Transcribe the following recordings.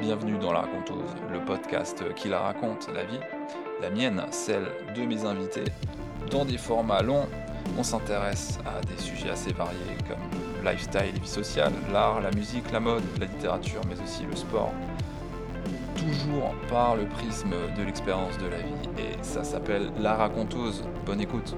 Bienvenue dans La Raconteuse, le podcast qui la raconte la vie, la mienne, celle de mes invités. Dans des formats longs, on s'intéresse à des sujets assez variés comme le lifestyle vie sociale, l'art, la musique, la mode, la littérature, mais aussi le sport. Toujours par le prisme de l'expérience de la vie, et ça s'appelle La Raconteuse. Bonne écoute!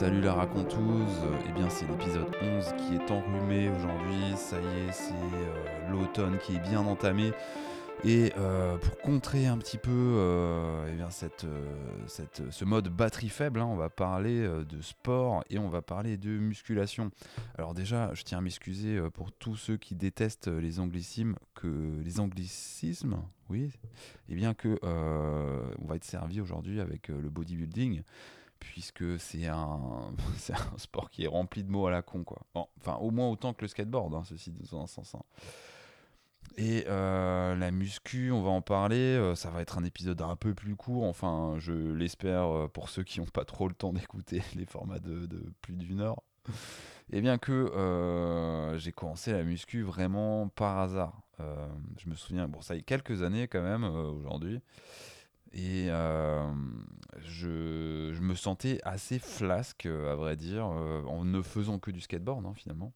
Salut la raconteuse, eh bien c'est l'épisode 11 qui est enrhumé aujourd'hui, ça y est, c'est euh, l'automne qui est bien entamé. Et euh, pour contrer un petit peu euh, eh bien ce mode batterie faible, hein, on va parler de sport et on va parler de musculation. Alors déjà, je tiens à m'excuser pour tous ceux qui détestent les anglicismes, que les anglicismes, oui, eh bien que on va être servi aujourd'hui avec le bodybuilding puisque c'est un, un sport qui est rempli de mots à la con, quoi. enfin, au moins autant que le skateboard, hein, ceci dans un sens. Hein. Et euh, la muscu, on va en parler. Euh, ça va être un épisode un peu plus court. Enfin, je l'espère euh, pour ceux qui n'ont pas trop le temps d'écouter les formats de, plus d'une heure. Et bien que j'ai commencé la muscu vraiment par hasard. je me souviens, bon, ça y est quelques années quand même aujourd'hui. Et euh, je, je, me sentais assez flasque, à vrai dire, euh, en ne faisant que du skateboard, hein, finalement.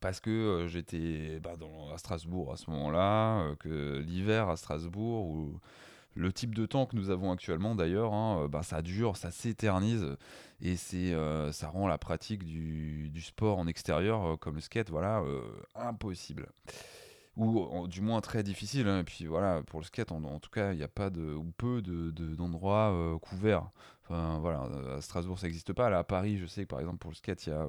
Parce que euh, j'étais bah, à Strasbourg à ce moment-là, que l'hiver à Strasbourg, ou le type de temps que nous avons actuellement d'ailleurs, hein, bah, ça dure, ça s'éternise, et c'est, ça rend la pratique du, du sport en extérieur, comme le skate, voilà, impossible ou du moins très difficile. Hein. Et puis voilà, pour le skate, en, tout cas, il n'y a pas de, ou peu d'endroits de, euh, couverts. Enfin voilà, à Strasbourg, ça n'existe pas. Là, à Paris, je sais que par exemple, pour le skate, il y a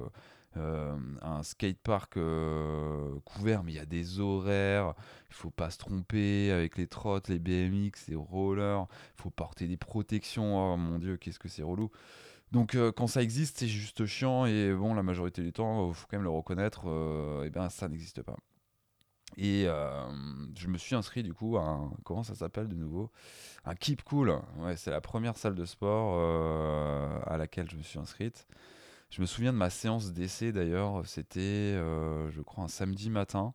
euh, un skatepark euh, couvert, mais il y a des horaires. Il faut pas se tromper avec les trottes, les BMX, les rollers. Il faut porter des protections. Oh mon dieu, qu'est-ce que c'est relou. Donc quand ça existe, c'est juste chiant et bon, la majorité du temps, il faut quand même le reconnaître, et ben ça n'existe pas. Et euh, je me suis inscrit du coup à un, comment ça s'appelle de nouveau? Un Keep Cool. Ouais, c'est la première salle de sport euh, à laquelle je me suis inscrite. Je me souviens de ma séance d'essai d'ailleurs, c'était euh, je crois un samedi matin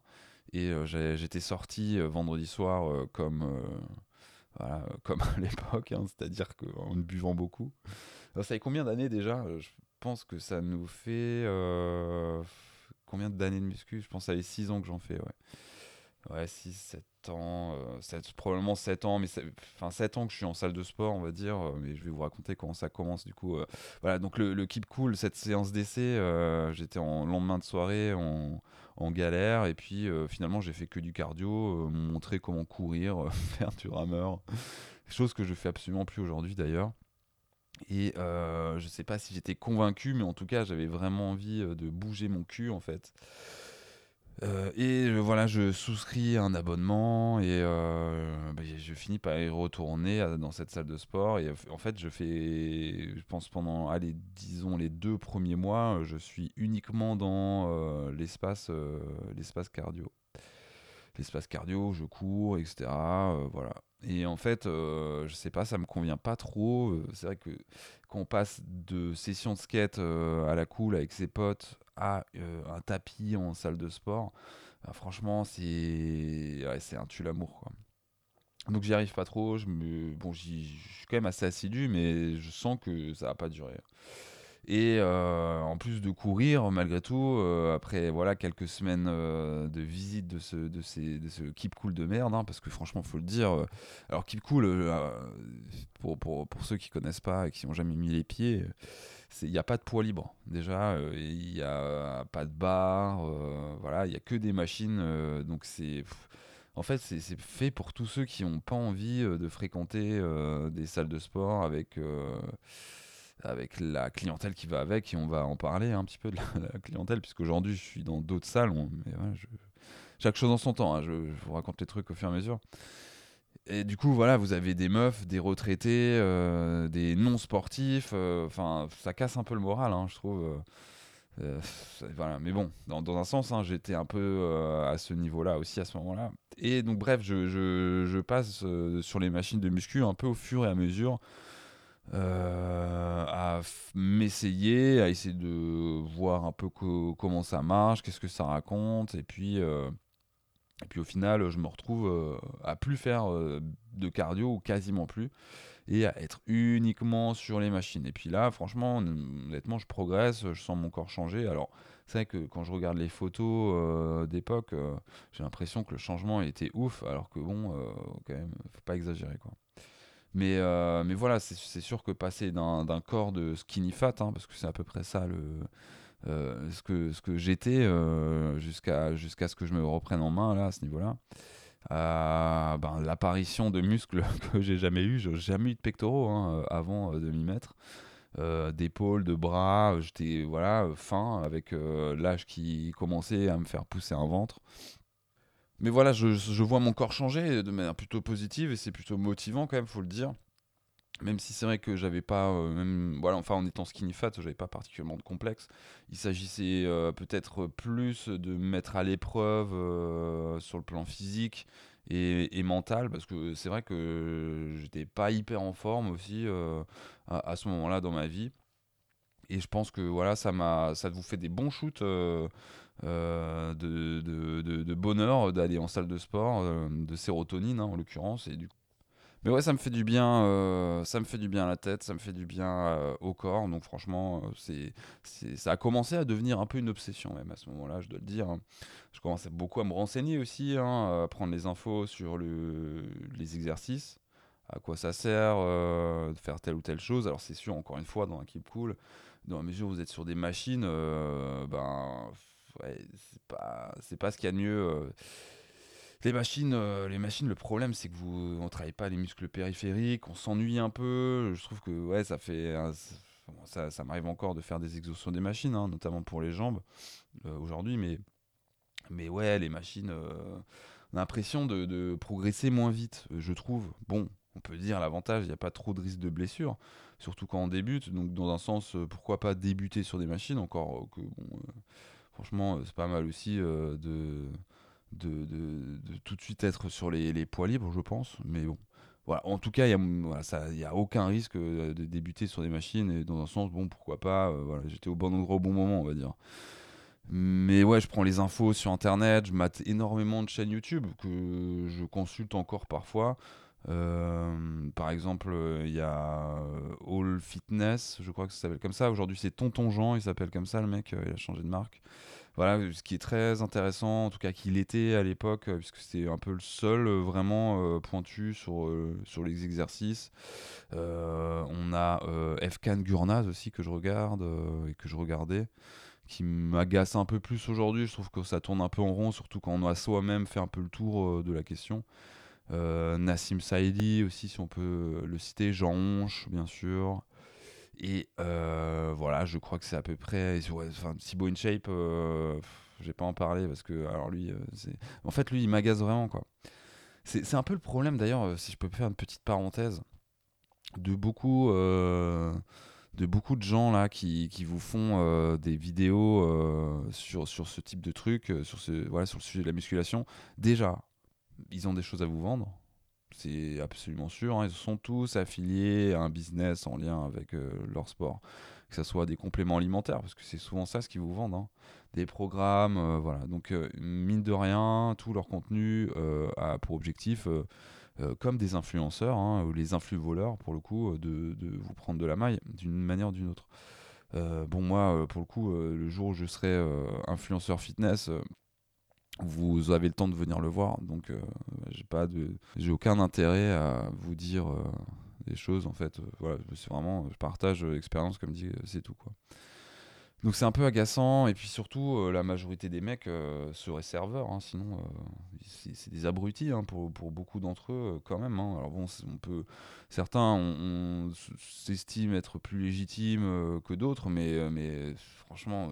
et j'étais sorti vendredi soir comme voilà, comme à l'époque, hein, c'est-à-dire qu'en buvant beaucoup. ça fait combien d'années déjà? Je pense que ça nous fait combien d'années de muscu? Je pense que ça fait 6 ans que j'en fais, ouais. Ouais, 6, 7 ans, euh, probablement 7 ans, mais enfin 7 ans que je suis en salle de sport, on va dire, euh, mais je vais vous raconter comment ça commence du coup. Euh. voilà, donc le, Keep Cool, cette séance d'essai, j'étais en lendemain de soirée en, galère, et puis finalement j'ai fait que du cardio, montrer comment courir, faire du rameur, chose que je fais absolument plus aujourd'hui d'ailleurs. Et euh, je sais pas si j'étais convaincu, mais en tout cas, j'avais vraiment envie euh, de bouger mon cul en fait. Euh, et voilà, je souscris un abonnement et bah, je finis par y retourner dans cette salle de sport. Et en fait, je fais, je pense pendant, allez, disons les deux premiers mois, je suis uniquement dans l'espace cardio. L'espace cardio, je cours, etc. voilà. Et en fait, euh, je sais pas, ça me convient pas trop. Euh, c'est vrai que quand on passe de session de skate euh, à la cool avec ses potes à un tapis en salle de sport, bah, franchement, c'est un tue l'amour. Donc j'y arrive pas trop. Je me... bon, suis quand même assez assidu, mais je sens que ça va pas durer. Et euh, en plus de courir, malgré tout, euh, après voilà quelques semaines euh, de visite de ce, de, ces, de ce Keep Cool de merde, hein, parce que franchement, faut le dire. alors Keep Cool, pour, pour, pour, ceux qui connaissent pas et qui n'ont jamais mis les pieds, il n'y a pas de poids libre. Déjà, il n'y a pas de bar, voilà, il n'y a que des machines. donc c'est en fait, c'est fait pour tous ceux qui n'ont pas envie de fréquenter des salles de sport avec avec la clientèle qui va avec, et on va en parler un petit peu de la, clientèle, puisqu'aujourd'hui je suis dans d'autres salles, mais chaque chose en son temps, hein, je, vous raconte les trucs au fur et à mesure. Et du coup, voilà, vous avez des meufs, des retraités, euh, des non-sportifs, euh, enfin, ça casse un peu le moral, hein, je trouve. Euh, voilà, mais bon, dans, un sens, hein, j'étais un peu à ce niveau-là aussi à ce moment-là. Et donc, bref, je passe sur les machines de muscu un peu au fur et à mesure à m'essayer, à essayer de voir un peu comment ça marche, qu'est-ce que ça raconte, et puis, et puis au final, je me retrouve à plus faire de cardio ou quasiment plus et à être uniquement sur les machines. Et puis là, franchement, honnêtement, je progresse, je sens mon corps changer. Alors, c'est vrai que quand je regarde les photos euh, d'époque, euh, j'ai l'impression que le changement était ouf, alors que bon, euh, quand même, faut pas exagérer quoi. Mais, mais voilà, c'est sûr que passer d'un corps de skinny fat, hein, parce que c'est à peu près ça le, ce que, j'étais jusqu'à jusqu'à ce que je me reprenne en main là, à ce niveau-là. Ben, l'apparition de muscles que j'ai jamais eu, j'ai jamais eu de pectoraux hein, avant de m'y mettre. Euh, d'épaules, de bras. J'étais voilà fin avec euh, l'âge qui commençait à me faire pousser un ventre. Mais voilà, je, vois mon corps changer de manière plutôt positive et c'est plutôt motivant quand même, faut le dire. Même si c'est vrai que j'avais pas, euh, même, voilà, enfin en étant skinny fat, j'avais pas particulièrement de complexe. Il s'agissait peut-être plus de me mettre à l'épreuve sur le plan physique et, mental parce que c'est vrai que j'étais pas hyper en forme aussi euh, à, ce moment-là dans ma vie et je pense que voilà ça m'a ça vous fait des bons shoots euh, euh, de, de, bonheur d'aller en salle de sport de sérotonine hein, en l'occurrence du mais ouais, ça me fait du bien, euh, ça me fait du bien à la tête, ça me fait du bien euh, au corps. Donc franchement, euh, c'est, ça a commencé à devenir un peu une obsession même à ce moment-là, je dois le dire. Hein. Je commençais beaucoup à me renseigner aussi, hein, à prendre les infos sur le, les exercices, à quoi ça sert, de faire telle ou telle chose. Alors c'est sûr, encore une fois, dans un Keep Cool, dans la mesure où vous êtes sur des machines, ben ouais, c'est pas, c'est pas ce qu'il y a de mieux les machines, euh, les machines, le problème c'est que vous, on travaille pas les muscles périphériques, on s'ennuie un peu. Je trouve que ouais, ça fait, ça, ça m'arrive encore de faire des sur des machines, hein, notamment pour les jambes euh, aujourd'hui, mais mais ouais, les machines, euh, on a l'impression de, progresser moins vite, je trouve. Bon, on peut dire l'avantage, il n'y a pas trop de risque de blessure, surtout quand on débute. Donc dans un sens, pourquoi pas débuter sur des machines, encore que franchement, c'est pas mal aussi de de, tout de suite être sur les, les, poids libres, je pense. Mais bon, voilà. En tout cas, il n'y a, a, aucun risque euh, de débuter sur des machines. Et dans un sens, bon, pourquoi pas. Euh, voilà, J'étais au bon endroit au bon moment, on va dire. Mais ouais, je prends les infos sur Internet, je mate énormément de chaînes YouTube que je consulte encore parfois. Euh, par exemple, il y a All Fitness, je crois que ça s'appelle comme ça. Aujourd'hui, c'est Tonton Jean, il s'appelle comme ça, le mec, il a changé de marque. Voilà, ce qui est très intéressant, en tout cas qu'il était à l'époque, euh, puisque c'était un peu le seul euh, vraiment euh, pointu sur, sur les exercices. on a Efkan Gurnaz aussi que je regarde et que je regardais qui m'agace un peu plus aujourd'hui. Je trouve que ça tourne un peu en rond, surtout quand on a soi-même fait un peu le tour de la question. Nassim Saïdi aussi, si on peut le citer. Jean Honche, bien sûr. Et euh, voilà, je crois que c'est à peu près. Enfin, Thibaut InShape, euh, je vais pas en parler parce que, alors lui, euh. En fait, lui, il m'agace vraiment, quoi. C'est un peu le problème, d'ailleurs, si je peux faire une petite parenthèse, de beaucoup. de beaucoup de gens là qui, qui vous font des vidéos sur, sur ce type de truc, sur, ce, voilà, sur le sujet de la musculation, déjà, ils ont des choses à vous vendre, c'est absolument sûr. Hein. Ils sont tous affiliés à un business en lien avec euh, leur sport. Que ce soit des compléments alimentaires, parce que c'est souvent ça ce qu'ils vous vendent. Hein. Des programmes, euh, voilà. Donc, euh, mine de rien, tout leur contenu a pour objectif, comme des influenceurs, hein, ou les influx voleurs, pour le coup, de, de, vous prendre de la maille d'une manière ou d'une autre. bon, moi, pour le coup, le jour où je serai influenceur fitness, vous avez le temps de venir le voir. Donc, euh, j'ai pas j'ai aucun intérêt à vous dire euh, des choses. En fait, euh, voilà, c'est vraiment, je partage l'expérience, comme dit, c'est tout quoi. Donc c'est un peu agaçant et puis surtout la majorité des mecs seraient serveurs, hein, sinon c'est des abrutis hein, pour, pour, beaucoup d'entre eux quand même. Hein. Alors bon, on peut, certains s'estiment être plus légitimes que d'autres, mais, mais franchement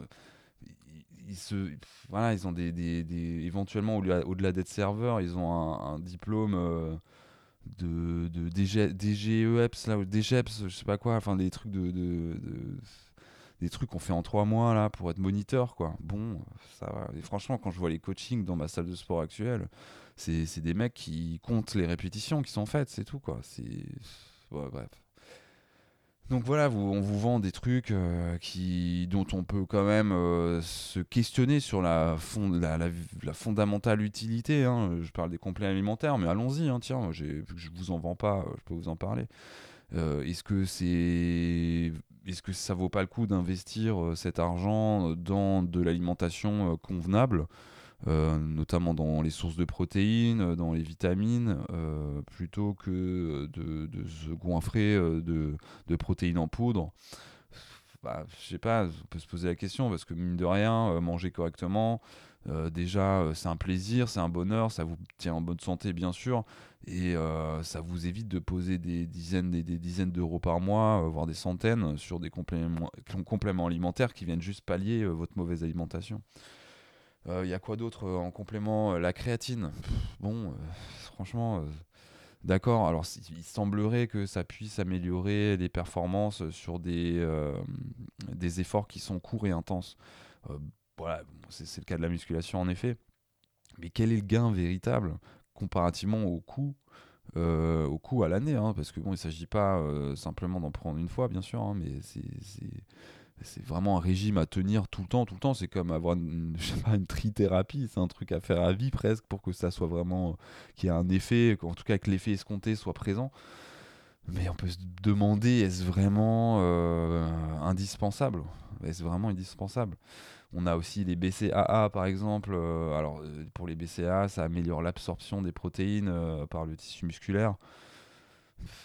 ils se voilà ils ont des, des, éventuellement au-delà d'être serveurs ils ont un, diplôme euh, de, de DG, DGEPS là ou DGEPS je sais pas quoi enfin des trucs de, de, des trucs qu'on fait en trois mois là pour être moniteur quoi. Bon ça va. Franchement quand je vois les coachings dans ma salle de sport actuelle c'est des mecs qui comptent les répétitions qui sont faites c'est tout quoi. C'est bref Donc voilà, vous, on vous vend des trucs euh, qui, dont on peut quand même euh, se questionner sur la, fond, la, la, fondamentale utilité. hein. Je parle des complets alimentaires, mais allons-y, hein, tiens, vu que je vous en vends pas, je peux vous en parler. Euh, est-ce que c'est, est-ce que ça vaut pas le coup d'investir cet argent dans de l'alimentation convenable, notamment dans les sources de protéines, euh, dans les vitamines, euh, plutôt que de, se goinfrer euh, de, protéines en poudre bah, je sais pas, on peut se poser la question parce que mine de rien, euh, manger correctement, euh, déjà euh, c'est un plaisir, c'est un bonheur, ça vous tient en bonne santé bien sûr, et euh, ça vous évite de poser des dizaines, des, des dizaines d'euros par mois, euh, voire des centaines sur des compléments, alimentaires qui viennent juste pallier euh, votre mauvaise alimentation. Il y a quoi d'autre euh, en complément Euh, La créatine? Bon, euh, franchement. euh, D'accord, alors il semblerait que ça puisse améliorer les performances sur des, euh, des efforts qui sont courts et intenses. Euh, voilà, c'est le cas de la musculation en effet. Mais quel est le gain véritable comparativement au coût, euh, au coût à l'année hein, Parce que bon, il ne s'agit pas euh, simplement d'en prendre une fois, bien sûr, hein, mais c'est c'est- vraiment un régime à tenir tout le temps, tout le temps. C'est comme avoir une, je sais trithérapie, c'est un truc à faire à vie presque pour que ça soit vraiment qu'il y ait un effet, en tout cas que l'effet escompté soit présent. Mais on peut se demander, est-ce vraiment euh, indispensable? Est-ce vraiment indispensable? On a aussi les BCAA par exemple. euh, alors euh, pour les BCAA, ça améliore l'absorption des protéines euh, par le tissu musculaire.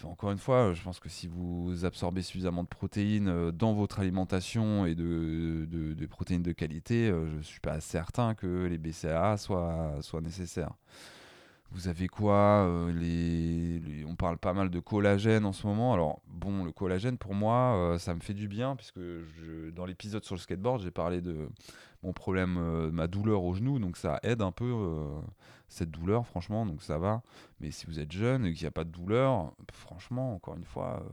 Encore une fois, je pense que si vous absorbez suffisamment de protéines euh, dans votre alimentation et de, protéines de qualité, euh, je ne suis pas certain que les BCAA soient, nécessaires. Vous avez quoi euh, On parle pas mal de collagène en ce moment. Alors, bon, le collagène, pour moi, euh, ça me fait du bien, puisque dans l'épisode sur le skateboard, j'ai parlé de mon problème, euh, ma douleur au genou, donc ça aide un peu euh, cette douleur, franchement, donc ça va. Mais si vous êtes jeune et qu'il n'y a pas de douleur, franchement, encore une fois, euh,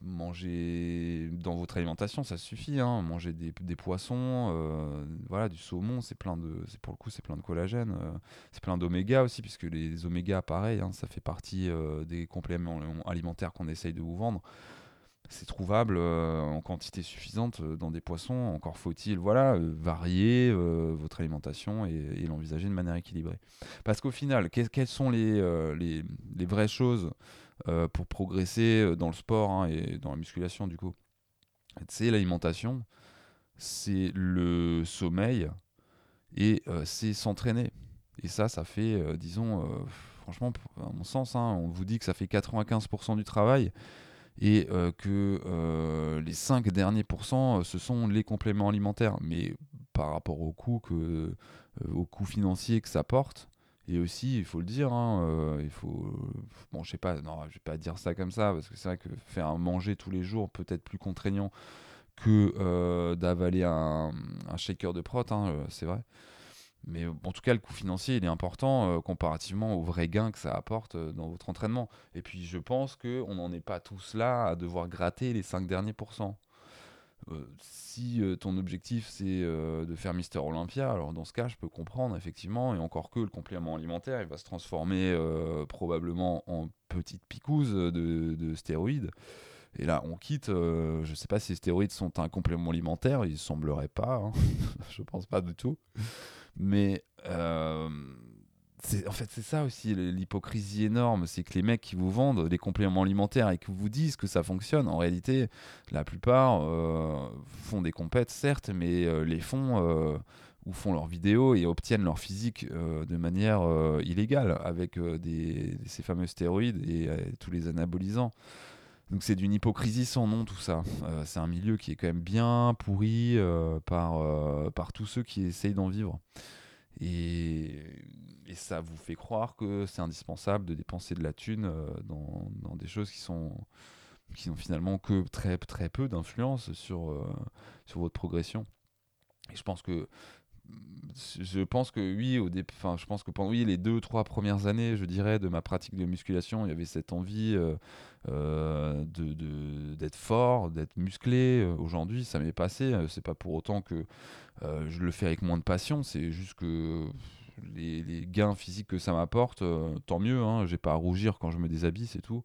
manger dans votre alimentation, ça suffit. Hein. Manger des, poissons, euh, voilà, du saumon, c'est plein de, c'est pour coup, c'est plein de collagène. c'est plein d'oméga aussi, puisque les oméga, pareil, hein, ça fait partie des compléments alimentaires qu'on essaye de vous vendre. C'est trouvable euh, en quantité suffisante euh, dans des poissons. Encore faut-il voilà, euh, varier votre alimentation et, l'envisager de manière équilibrée. Parce qu'au final, que- quelles sont les, les, vraies choses pour progresser dans le sport hein, et dans la musculation du coup? C'est l'alimentation, c'est le sommeil et c'est s'entraîner. Et ça, ça fait, disons, franchement, à mon sens, hein, on vous dit que ça fait 95% du travail et euh, que euh, les 5 derniers pourcents, euh, ce sont les compléments alimentaires. Mais par rapport au coût, que, au coût financier que ça porte, et aussi, il faut le dire, hein, il faut. Bon, je sais pas, non, je vais pas dire ça comme ça, parce que c'est vrai que faire manger tous les jours peut être plus contraignant que d'avaler un, shaker de prot, hein, c'est vrai. Mais euh, en tout cas, le coût financier, il est important euh, comparativement au vrai gain que ça apporte euh, dans votre entraînement. Et puis, je pense qu'on n'en est pas tous là à devoir gratter les 5 derniers pourcents. Euh, si ton objectif c'est de faire Mister Olympia, alors dans ce cas, je peux comprendre effectivement, et encore que le complément alimentaire, il va se transformer probablement en petite picouse de, de stéroïdes. Et là, on quitte. je sais pas si les stéroïdes sont un complément alimentaire, il semblerait pas. hein. je pense pas du tout. Mais euh, en fait, c'est ça aussi l'hypocrisie énorme, c'est que les mecs qui vous vendent des compléments alimentaires et qui vous disent que ça fonctionne, en réalité, la plupart euh, font des compètes, certes, mais euh, les font ou font leurs vidéos et obtiennent leur physique de manière illégale avec ces fameux stéroïdes et tous les anabolisants. Donc c'est d'une hypocrisie sans nom tout ça. Euh, c'est un milieu qui est quand même bien pourri euh, par, euh, par tous ceux qui essayent d'en vivre. Et, ça vous fait croire que c'est indispensable de dépenser de la thune dans, dans des choses qui sont qui n'ont finalement que très très peu d'influence sur, sur votre progression. Et je pense que je pense que oui, au dé- je pense que pendant les deux, trois premières années, je dirais, de ma pratique de musculation, il y avait cette envie euh, euh, de, d'être fort, d'être musclé. Aujourd'hui, ça m'est passé. Euh, C'est pas pour autant que je le fais avec moins de passion. C'est juste que les, gains physiques que ça m'apporte, tant mieux. Hein, J'ai pas à rougir quand je me déshabille, c'est tout.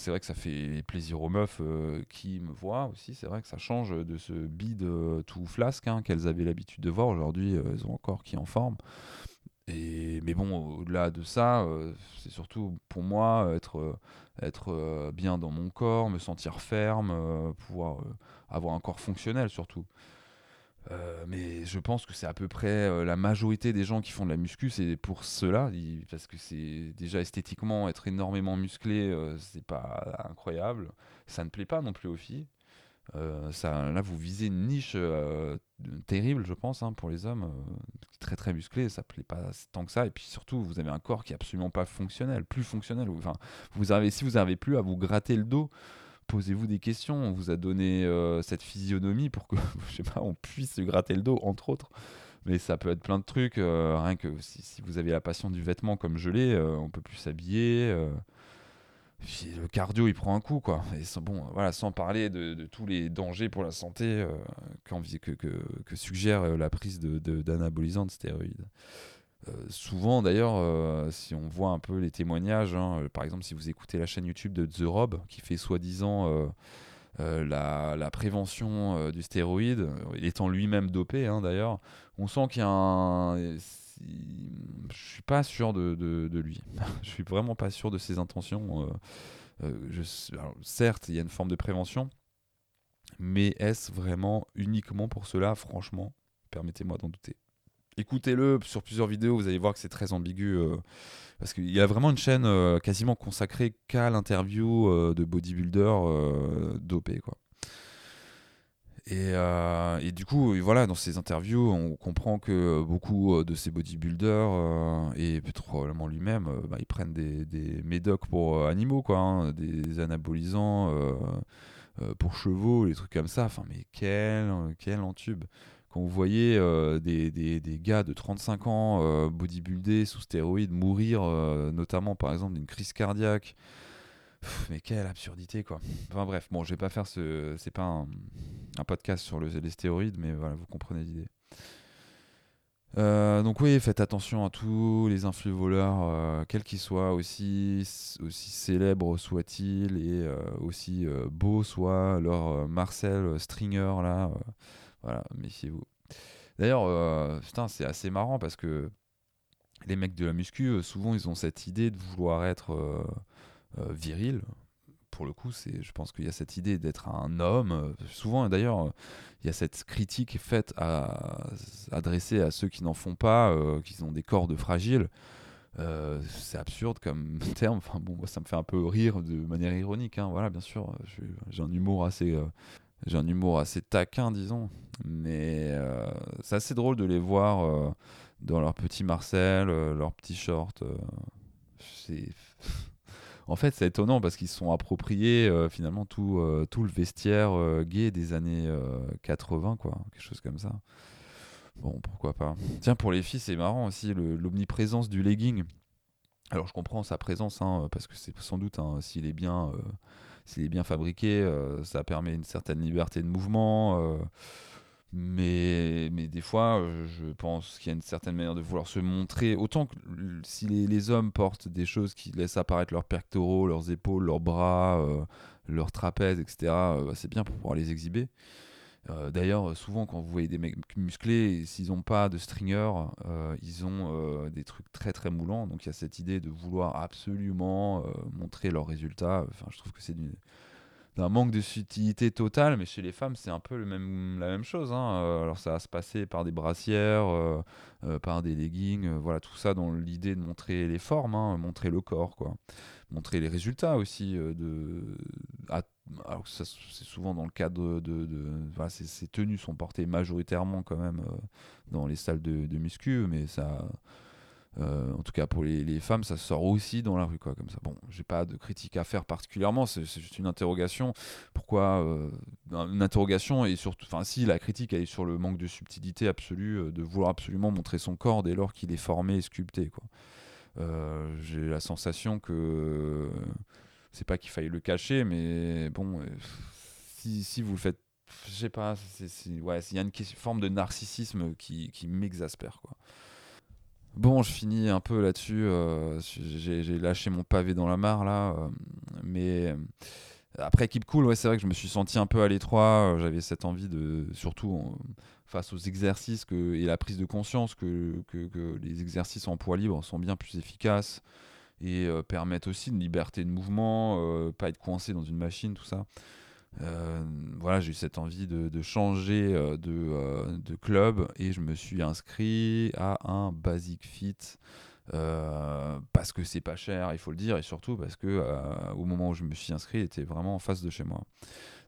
C'est vrai que ça fait plaisir aux meufs qui me voient aussi. C'est vrai que ça change de ce bide tout flasque hein, qu'elles avaient l'habitude de voir. Aujourd'hui, elles ont encore qui en forme. Mais bon, au-delà de ça, c'est surtout pour moi être, être bien dans mon corps, me sentir ferme, pouvoir avoir un corps fonctionnel surtout. Euh, mais je pense que c'est à peu près euh, la majorité des gens qui font de la muscu, c'est pour cela, parce que c'est déjà esthétiquement être énormément musclé, euh, c'est pas incroyable. Ça ne plaît pas non plus aux filles. ça, là, vous visez une niche terrible, je pense, hein, pour les hommes, très très musclé, ça plaît pas tant que ça. Et puis surtout, vous avez un corps qui est absolument pas fonctionnel, plus fonctionnel. Enfin, vous avez, si vous n'arrivez plus à vous gratter le dos posez-vous des questions. On vous a donné euh, cette physionomie pour que, je sais pas, on puisse se gratter le dos, entre autres. Mais ça peut être plein de trucs. Euh, rien que si, vous avez la passion du vêtement comme je l'ai, euh, on peut plus s'habiller. le cardio, il prend un coup, quoi. Et bon, voilà, sans parler de, tous les dangers pour la santé que, suggère la prise d'anabolisants de stéroïdes. Euh, souvent d'ailleurs, euh, si on voit un peu les témoignages, hein, euh, par exemple si vous écoutez la chaîne YouTube de The Rob, qui fait soi-disant la, prévention du stéroïde, étant lui-même dopé hein, d'ailleurs, on sent qu'il y a un... Je suis pas sûr de, lui. je suis vraiment pas sûr de ses intentions. Certes, il y a une forme de prévention, mais est-ce vraiment uniquement pour cela? Franchement, permettez-moi d'en douter écoutez-le sur plusieurs vidéos, vous allez voir que c'est très ambigu. Euh, parce qu'il y a vraiment une chaîne euh, quasiment consacrée qu'à l'interview euh, de bodybuilders dopés. Quoi. Et, et, du coup, voilà, dans ces interviews, on comprend que beaucoup de ces bodybuilders, et probablement lui-même, bah, ils prennent des, des, médocs pour animaux, quoi, hein, des anabolisants pour chevaux, des trucs comme ça. Enfin, mais quel, quel entube quand vous voyez euh, des, des, des, gars de 35 ans euh, bodybuildés sous stéroïdes mourir, euh, notamment par exemple d'une crise cardiaque, mais quelle absurdité quoi. Enfin bref, bon, je vais pas faire ce. C'est pas un, un, podcast sur le, les stéroïdes, mais voilà, vous comprenez l'idée. donc oui, faites attention à tous les influx voleurs, quels qu'ils soient, aussi, aussi célèbres soient-ils et aussi beaux soient leur Marcel Stringer là. Voilà, méfiez-vous. D'ailleurs, euh, putain, c'est assez marrant parce que les mecs de la muscu, euh, souvent, ils ont cette idée de vouloir être euh, viril. Pour le coup, c'est, je pense qu'il y a cette idée d'être un homme. Souvent, d'ailleurs, il y a cette critique faite à, adressée à ceux qui n'en font pas, qui ont des corps de fragiles. c'est absurde comme terme. Enfin bon, ça me fait un peu rire de manière ironique. Hein. Voilà, bien sûr, j'ai un humour assez j'ai un humour assez taquin, disons. Mais euh, c'est assez drôle de les voir euh, dans leur petit Marcel, euh, leurs petits shorts. en fait, c'est étonnant parce qu'ils se sont appropriés finalement tout, tout le vestiaire gay des années 80, quoi. Quelque chose comme ça. Bon, pourquoi pas. Tiens, pour les filles, c'est marrant aussi l'omniprésence du legging. Alors, je comprends sa présence, hein, parce que c'est sans doute, hein, s'il est bien s'il est bien fabriqué, euh, ça permet une certaine liberté de mouvement. Euh, mais, mais des fois, euh, je pense qu'il y a une certaine manière de vouloir se montrer. Autant que si les, hommes portent des choses qui laissent apparaître leurs pectoraux, leurs épaules, leurs bras, leurs trapèzes, etc., bah, c'est bien pour pouvoir les exhiber. Euh, d'ailleurs, souvent quand vous voyez des mecs musclés, s'ils n'ont pas de stringer, euh, ils ont euh, des trucs très très moulants. Donc il y a cette idée de vouloir absolument montrer leurs résultats. Enfin, je trouve que c'est d'un manque de subtilité totale, mais chez les femmes, c'est un peu le même, la même chose. Hein. alors ça va se passer par des brassières, par des leggings, voilà, tout ça dans l'idée de montrer les formes, hein, montrer le corps, quoi. montrer les résultats aussi de, alors c'est souvent dans le cadre de, ces, tenues sont portées majoritairement quand même euh, dans les salles de, muscu, mais ça, euh, en tout cas pour les, femmes, ça sort aussi dans la rue quoi, comme ça. Bon, j'ai pas de critique à faire particulièrement, c'est juste une interrogation. Pourquoi euh, une interrogation et surtout, enfin si la critique est sur le manque de subtilité absolue, de vouloir absolument montrer son corps dès lors qu'il est formé et sculpté quoi. j'ai la sensation que c'est pas qu'il faille le cacher, mais bon, euh, si, vous le faites, je sais pas, il y a une forme de narcissisme qui, qui m'exaspère, quoi. Bon, je finis un peu là-dessus. J'ai lâché mon pavé dans la mare là, mais après Keep Cool, ouais, c'est vrai que je me suis senti un peu à l'étroit. J'avais cette envie de, surtout face aux exercices et la prise de conscience que, les exercices en poids libre sont bien plus efficaces et euh, permettent aussi une liberté de mouvement, euh, pas être coincé dans une machine, tout ça. Euh, voilà, j'ai eu cette envie de, changer de, de, club et je me suis inscrit à un Basic Fit parce que c'est pas cher, il faut le dire, et surtout parce que au moment où je me suis inscrit, il était vraiment en face de chez moi.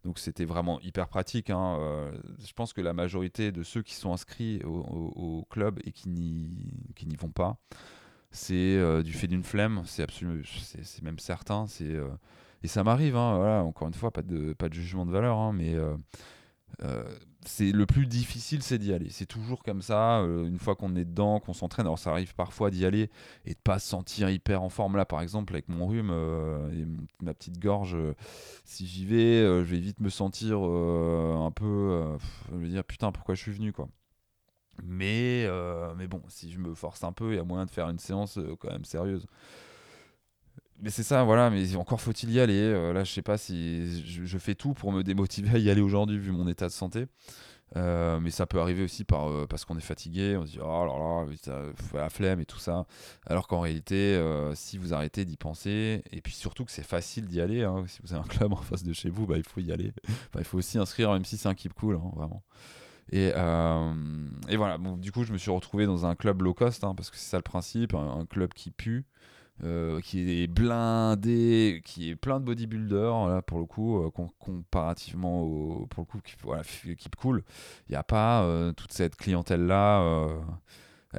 Donc c'était vraiment hyper pratique. Hein. je pense que la majorité de ceux qui sont inscrits au, club et qui n'y vont pas, c'est euh, du fait d'une flemme, c'est absolument, c'est même certain. C'est euh, et ça m'arrive, hein, voilà, encore une fois, pas de pas de jugement de valeur, hein, mais euh, c'est le plus difficile, c'est d'y aller. C'est toujours comme ça. une fois qu'on est dedans, qu'on s'entraîne, alors ça arrive parfois d'y aller et de pas se sentir hyper en forme. Là, par exemple, avec mon rhume et ma petite gorge, si j'y vais, je vais vite me sentir un peu, je vais dire putain, pourquoi je suis venu quoi. Mais, euh, mais bon, si je me force un peu, il y a moyen de faire une séance euh, quand même sérieuse. Mais c'est ça, voilà, mais encore faut-il y aller. Euh, là, je sais pas si je, fais tout pour me démotiver à y aller aujourd'hui vu mon état de santé. mais ça peut arriver aussi par, parce qu'on est fatigué, on se dit oh là là, la flemme et tout ça. Alors qu'en réalité, si vous arrêtez d'y penser, et puis surtout que c'est facile d'y aller, hein, si vous avez un club en face de chez vous, bah, il faut y aller. il faut aussi inscrire, même si c'est un keep cool, hein, vraiment. Et, euh, et voilà, bon, du coup, je me suis retrouvé dans un club low cost, hein, parce que c'est ça le principe, un, club qui pue, euh, qui est blindé, qui est plein de bodybuilders, là, pour le coup, euh, comparativement au, pour le coup, qui, voilà, Keep Cool. Il n'y a pas toute cette clientèle-là.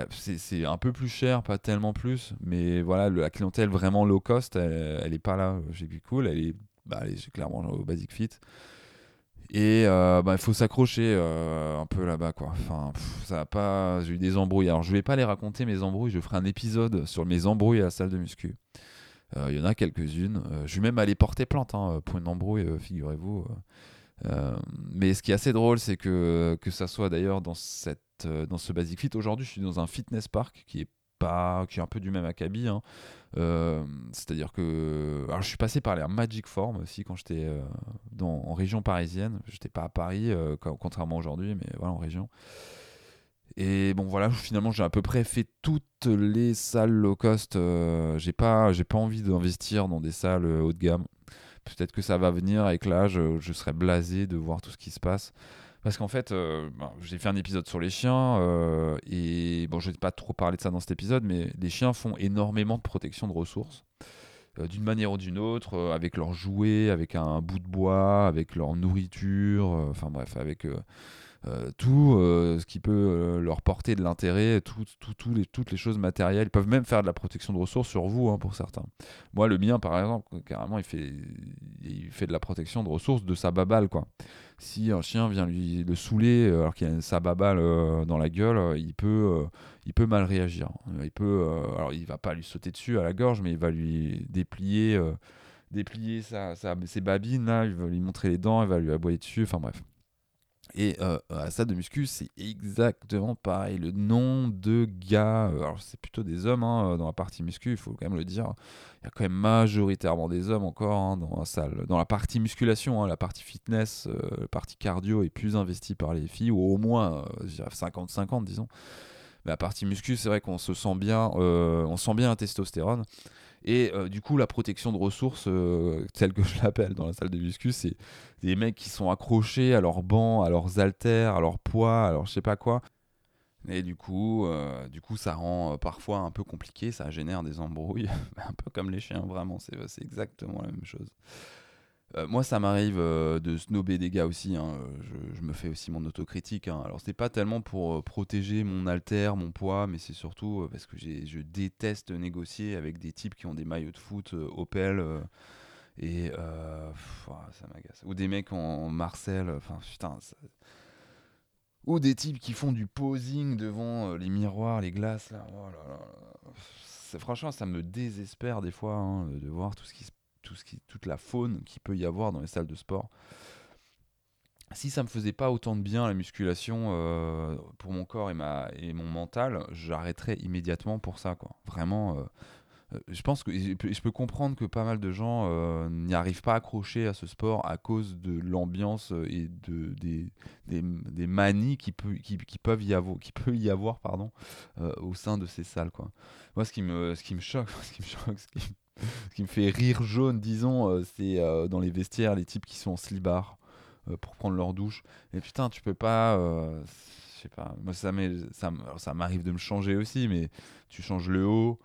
c'est un peu plus cher, pas tellement plus, mais voilà, la clientèle vraiment low cost, elle, n'est pas là chez Keep Cool, elle est, bah, elle est clairement au Basic Fit. Et euh, bah, il faut s'accrocher euh, un peu là-bas, quoi. Ça a pas. J'ai eu des embrouilles. Alors, je vais pas les raconter mes embrouilles. Je ferai un épisode sur mes embrouilles à la salle de muscu. Euh, il y en a quelques-unes. je vais même aller porter plainte hein, pour une embrouille, figurez-vous. mais ce qui est assez drôle, c'est que ça soit d'ailleurs dans dans ce Basic Fit. Aujourd'hui, je suis dans un fitness park qui est qui est un peu du même acabit. Hein. Euh, c'est-à-dire que. Alors, je suis passé par la Magic Form aussi quand j'étais euh, en région parisienne. J'étais pas à Paris, euh, contrairement aujourd'hui, mais voilà, en région. Et bon, voilà, finalement, j'ai à peu près fait toutes les salles low cost. j'ai pas, pas envie d'investir dans des salles haut de gamme. Peut-être que ça va venir avec l'âge, je serai blasé de voir tout ce qui se passe. Parce qu'en fait, euh, j'ai fait un épisode sur les chiens euh, et bon, je vais pas trop parler de ça dans cet épisode, mais les chiens font énormément de protection de ressources. Euh, d'une manière ou d'une autre, avec leurs jouets, avec un bout de bois, avec leur nourriture, enfin bref, avec euh, tout euh, ce qui peut euh, leur porter de l'intérêt, tout, tout, les, toutes les choses matérielles. Ils peuvent même faire de la protection de ressources sur vous, hein, pour certains. Moi, le mien, par exemple, carrément, il fait, il fait de la protection de ressources de sa babale, quoi. Si un chien vient lui le saouler alors qu'il a sa babale dans la gueule, il peut, il peut mal réagir. Il peut, alors il va pas lui sauter dessus à la gorge, mais il va lui déplier, déplier sa, ses babines là, il va lui montrer les dents, il va lui aboyer dessus. Enfin bref. Et euh, à ça de muscu, c'est exactement pareil. Le nom de gars, euh, c'est plutôt des hommes hein, dans la partie muscu, il faut quand même le dire. Il y a quand même majoritairement des hommes encore hein, dans la salle. Dans la partie musculation, hein, la partie fitness, euh, la partie cardio est plus investie par les filles, ou au moins 50-50, disons. Mais la partie muscu, c'est vrai qu'on se sent bien, on sent bien la testostérone. Et euh, du coup, la protection de ressources, euh, telle que je l'appelle dans la salle de muscu, c'est des mecs qui sont accrochés à leurs bancs, à leurs haltères, à leur poids, à leur je sais pas quoi. Et du coup, euh, du coup, ça rend parfois un peu compliqué, ça génère des embrouilles, un peu comme les chiens, vraiment, c'est exactement la même chose. Euh, moi, ça m'arrive euh, de snober des gars aussi. Hein. Je, me fais aussi mon autocritique. Hein. Alors, c'est pas tellement pour euh, protéger mon alter, mon poids, mais c'est surtout parce que je déteste négocier avec des types qui ont des maillots de foot Opel. et ça m'agace. Ou des mecs en, Marcel. Enfin, putain. Ou des types qui font du posing devant les miroirs, les glaces. Là. Oh franchement, ça me désespère des fois hein, de voir tout ce qui se tout ce qui, toute la faune qu'il peut y avoir dans les salles de sport. si ça me faisait pas autant de bien la musculation euh, pour mon corps et, ma, et mon mental, j'arrêterais immédiatement pour ça. Quoi. Vraiment, euh, euh, je pense que je peux comprendre que pas mal de gens n'y arrivent pas à accrocher à ce sport à cause de l'ambiance et de, des, des, manies qui, peut, qui, qui, peuvent y avoir, qui peut y avoir pardon, au sein de ces salles. Quoi. Moi, ce qui me, ce qui me choque, ce qui me choque, qui, ce qui me fait rire jaune, disons, c'est dans les vestiaires, les types qui sont en slibard. Euh, pour prendre leur douche. Et putain, tu peux pas. Euh, je sais pas. Moi, ça m'arrive de me changer aussi, mais tu changes le haut,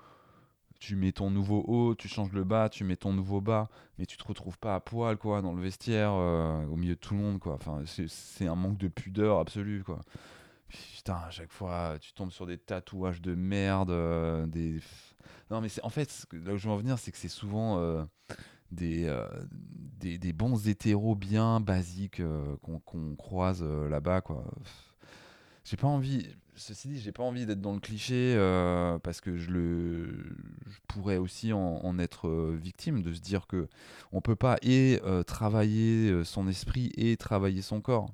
tu mets ton nouveau haut, tu changes le bas, tu mets ton nouveau bas, mais tu te retrouves pas à poil, quoi, dans le vestiaire, euh, au milieu de tout le monde, quoi. Enfin, c'est un manque de pudeur absolu, quoi. Putain, à chaque fois, tu tombes sur des tatouages de merde, des. Non, mais en fait, là où je veux en venir, c'est que c'est souvent euh, des, des, bons hétéros bien basiques euh, qu'on croise euh, là-bas. J'ai pas envie, ceci dit, j'ai pas envie d'être dans le cliché parce que je, le, je pourrais aussi en, être victime, de se dire que on peut pas et travailler son esprit et travailler son corps.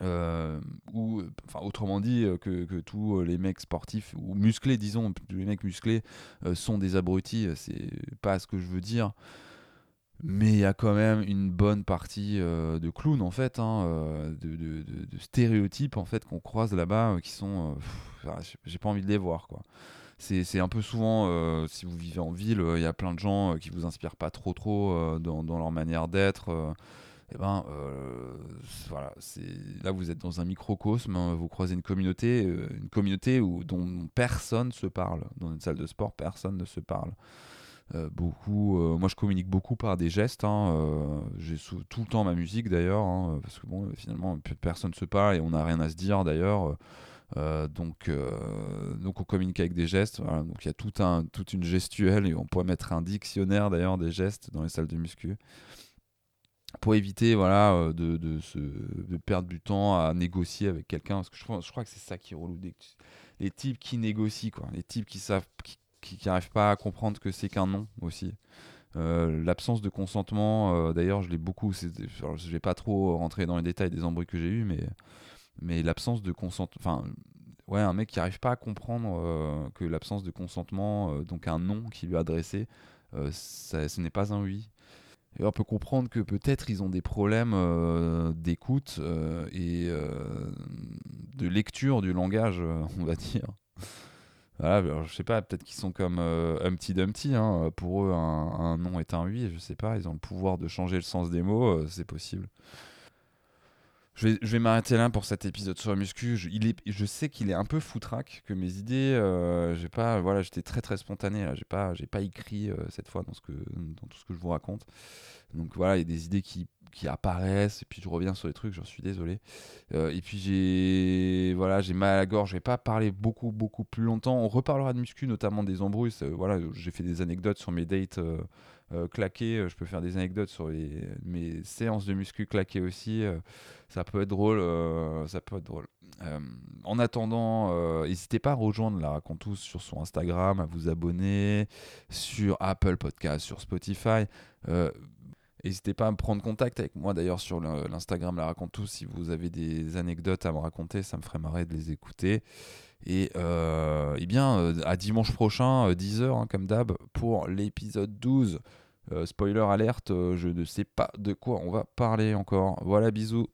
Ou enfin autrement dit que, que, tous les mecs sportifs ou musclés disons les mecs musclés sont des abrutis c'est pas ce que je veux dire mais il y a quand même une bonne partie euh, de clowns en fait, hein, euh, de, stéréotypes en fait qu'on croise là-bas euh, qui sont, j'ai pas envie de les voir quoi. C'est un peu souvent, si vous vivez en ville, il y a plein de gens qui vous inspirent pas trop trop dans, leur manière d'être. Eh ben voilà, là vous êtes dans un microcosme, hein, vous croisez une communauté, une communauté où, dont personne se parle. Dans une salle de sport, personne ne se parle. Euh, beaucoup, euh, moi je communique beaucoup par des gestes. Hein, euh, j'ai tout le temps ma musique d'ailleurs, hein, parce que bon, finalement personne se parle et on n'a rien à se dire d'ailleurs. donc, donc on communique avec des gestes. donc il y a tout toute une gestuelle et on pourrait mettre un dictionnaire d'ailleurs des gestes dans les salles de muscu éviter voilà de, de, de perdre du temps à négocier avec quelqu'un parce que je crois, je que c'est ça qui est relou les types qui négocient quoi les types qui savent qui n'arrivent pas à comprendre que c'est qu'un nom aussi. Euh, l'absence de consentement, euh, d'ailleurs, je l'ai beaucoup. je ne vais pas trop rentrer dans les détails des embrouilles que j'ai eu, mais, mais l'absence de consentement. Enfin, ouais, un mec qui n'arrive pas à comprendre euh, que l'absence de consentement, donc un non qui lui est adressé, ce n'est pas un oui. Et on peut comprendre que peut-être ils ont des problèmes d'écoute et de lecture du langage, on va dire. Voilà, je sais pas, peut-être qu'ils sont comme euh, Humpty Dumpty. Hein. Pour eux, un, nom est un oui. Je sais pas, ils ont le pouvoir de changer le sens des mots. Euh, c'est possible. Je vais, m'arrêter là pour cet épisode sur la muscu. Je, sais qu'il est un peu foutraque, que mes idées, euh, j'ai pas, voilà, j'étais très très spontané. Là, j'ai pas, j'ai pas écrit cette fois dans ce que, dans tout ce que je vous raconte. Donc voilà, il y a des idées qui qui apparaissent et puis je reviens sur les trucs j'en suis désolé euh, et puis j'ai voilà j'ai mal à la gorge je vais pas parler beaucoup beaucoup plus longtemps on reparlera de muscu notamment des embrouilles voilà j'ai fait des anecdotes sur mes dates euh, euh, claquées je peux faire des anecdotes sur mes séances de muscu claquées aussi ça peut être drôle ça peut être drôle en attendant n'hésitez pas à rejoindre la raconte sur son Instagram à vous abonner sur Apple Podcast sur Spotify N'hésitez pas à me prendre contact avec moi d'ailleurs sur l'Instagram La Raconte Tous si vous avez des anecdotes à me raconter, ça me ferait marrer de les écouter. Et, euh, eh bien, euh, à dimanche prochain, 10h euh, hein, comme d'hab, pour l'épisode 12. spoiler alerte, je ne sais pas de quoi on va parler encore. Voilà, bisous.